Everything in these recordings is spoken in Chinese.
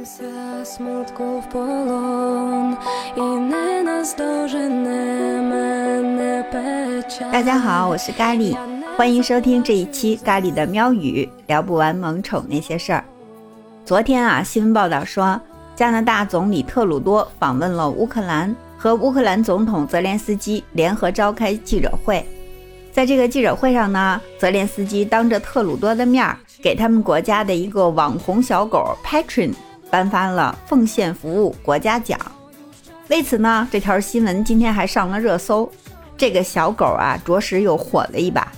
Здамся смутку в полон, і не наздожене мене печаль. 大家好，我是咖喱，欢迎收听这一期咖喱的喵语，聊不完萌宠那些事儿。昨天啊，新闻报道说，加拿大总理特鲁多访问了乌克兰，和乌克兰总统泽连斯基联合召开记者会。在这个记者会上呢，泽连斯基当着特鲁多的面儿，给他们国家的一个网红小狗 Patron 颁发了奉献服务国家奖。为此呢，这条新闻今天还上了热搜。这个小狗啊，着实又火了一把。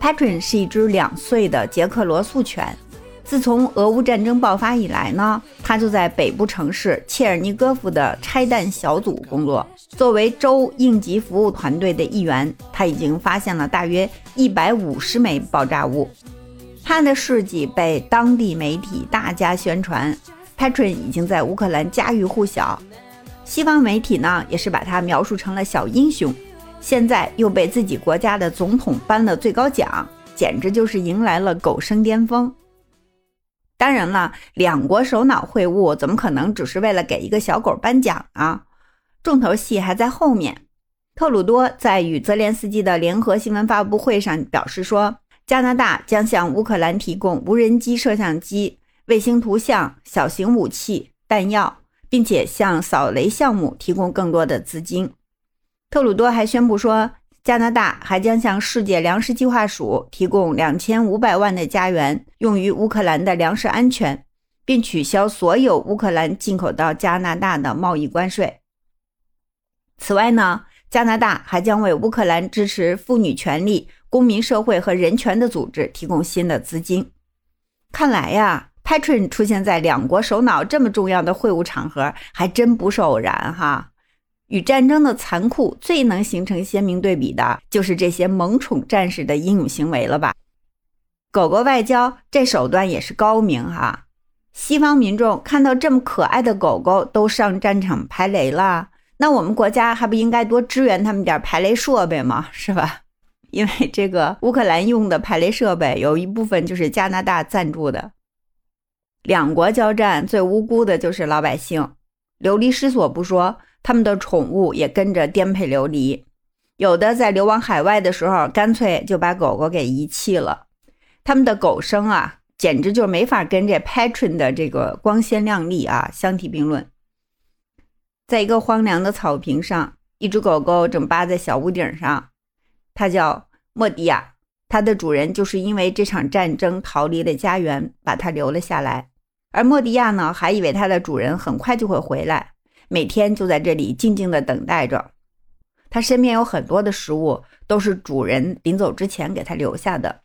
Patron 是一只两岁的捷克罗素犬。自从俄乌战争爆发以来呢，它就在北部城市切尔尼戈夫的拆弹小组工作。作为州应急服务团队的一员，他已经发现了大约一百五十枚爆炸物。他的事迹被当地媒体大加宣传，Patron 已经在乌克兰家喻户晓。西方媒体呢，也是把他描述成了小英雄。现在又被自己国家的总统颁了最高奖，简直就是迎来了狗生巅峰。当然了，两国首脑会晤怎么可能只是为了给一个小狗颁奖啊？重头戏还在后面。特鲁多在与泽连斯基的联合新闻发布会上表示说，加拿大将向乌克兰提供无人机摄像机、卫星图像、小型武器、弹药，并且向扫雷项目提供更多的资金。特鲁多还宣布说。加拿大还将向世界粮食计划署提供两千五百万的家园，用于乌克兰的粮食安全，并取消所有乌克兰进口到加拿大的贸易关税。此外呢，加拿大还将为乌克兰支持妇女权利、公民社会和人权的组织提供新的资金。看来呀，Patron 出现在两国首脑这么重要的会晤场合，还真不是偶然哈。与战争的残酷最能形成鲜明对比的，就是这些萌宠战士的英勇行为了吧？狗狗外交这手段也是高明哈！西方民众看到这么可爱的狗狗都上战场排雷了，那我们国家还不应该多支援他们点排雷设备吗？是吧？因为这个乌克兰用的排雷设备有一部分就是加拿大赞助的。两国交战最无辜的就是老百姓，流离失所不说。他们的宠物也跟着颠沛流离，有的在流亡海外的时候，干脆就把狗狗给遗弃了。他们的狗生啊，简直就没法跟这 Patron 的这个光鲜亮丽啊相提并论。在一个荒凉的草坪上，一只狗狗正扒在小屋顶上，它叫莫迪亚。它的主人就是因为这场战争逃离了家园，把它留了下来。而莫迪亚呢，还以为它的主人很快就会回来。每天就在这里静静的等待着，它身边有很多的食物，都是主人临走之前给它留下的。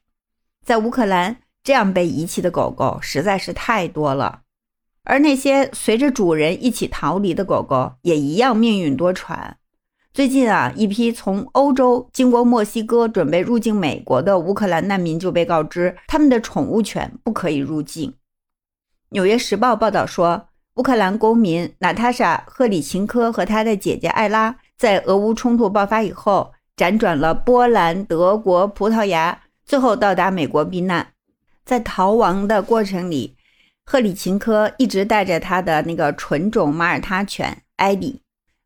在乌克兰，这样被遗弃的狗狗实在是太多了，而那些随着主人一起逃离的狗狗，也一样命运多舛。最近啊，一批从欧洲经过墨西哥准备入境美国的乌克兰难民就被告知，他们的宠物犬不可以入境。《纽约时报》报道说。乌克兰公民娜塔莎·赫里琴科和他的姐姐艾拉，在俄乌冲突爆发以后，辗转了波兰、德国、葡萄牙，最后到达美国避难。在逃亡的过程里，赫里琴科一直带着他的那个纯种马耳他犬艾迪。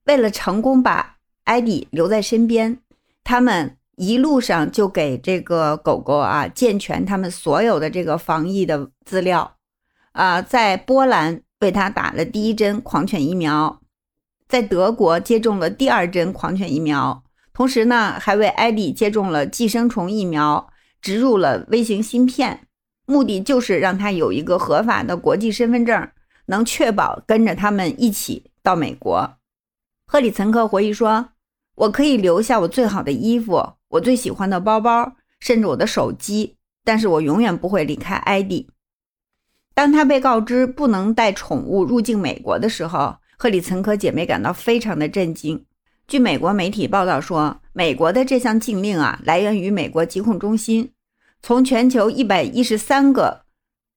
为了成功把艾迪留在身边，他们一路上就给这个狗狗啊健全他们所有的这个防疫的资料。啊，在波兰。为他打了第一针狂犬疫苗，在德国接种了第二针狂犬疫苗，同时呢，还为艾迪接种了寄生虫疫苗，植入了微型芯片，目的就是让他有一个合法的国际身份证，能确保跟着他们一起到美国。赫里岑克回忆说：“我可以留下我最好的衣服，我最喜欢的包包，甚至我的手机，但是我永远不会离开艾迪。”当他被告知不能带宠物入境美国的时候，赫里岑科姐妹感到非常的震惊。据美国媒体报道说，美国的这项禁令啊，来源于美国疾控中心。从全球一百一十三个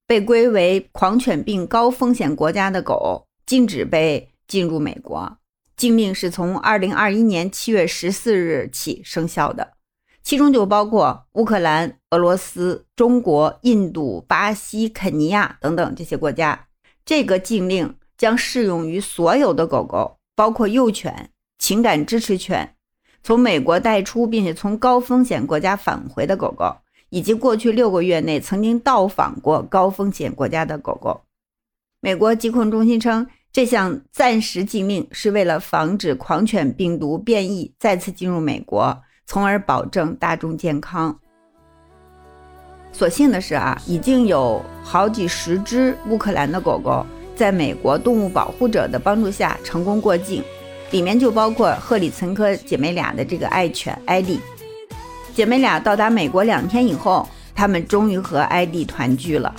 被归为狂犬病高风险国家的狗禁止被进入美国。禁令是从二零二一年七月十四日起生效的。其中就包括乌克兰、俄罗斯、中国、印度、巴西、肯尼亚等等这些国家。这个禁令将适用于所有的狗狗，包括幼犬、情感支持犬、从美国带出并且从高风险国家返回的狗狗，以及过去六个月内曾经到访过高风险国家的狗狗。美国疾控中心称，这项暂时禁令是为了防止狂犬病毒变异再次进入美国，从而保证大众健康。所幸的是啊，已经有好几十只乌克兰的狗狗在美国动物保护者的帮助下成功过境，里面就包括赫里岑科姐妹俩的这个爱犬艾丽。姐妹俩到达美国两天以后，她们终于和艾丽团聚了，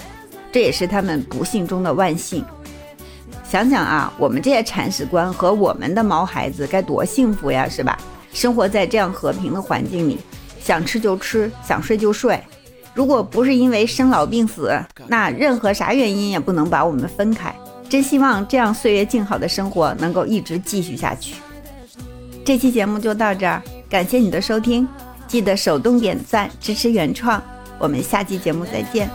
这也是她们不幸中的万幸。想想啊，我们这些铲屎官和我们的毛孩子该多幸福呀，是吧？生活在这样和平的环境里，想吃就吃，想睡就睡。如果不是因为生老病死，那任何啥原因也不能把我们分开。真希望这样岁月静好的生活能够一直继续下去。这期节目就到这儿，感谢你的收听，记得手动点赞支持原创，我们下期节目再见。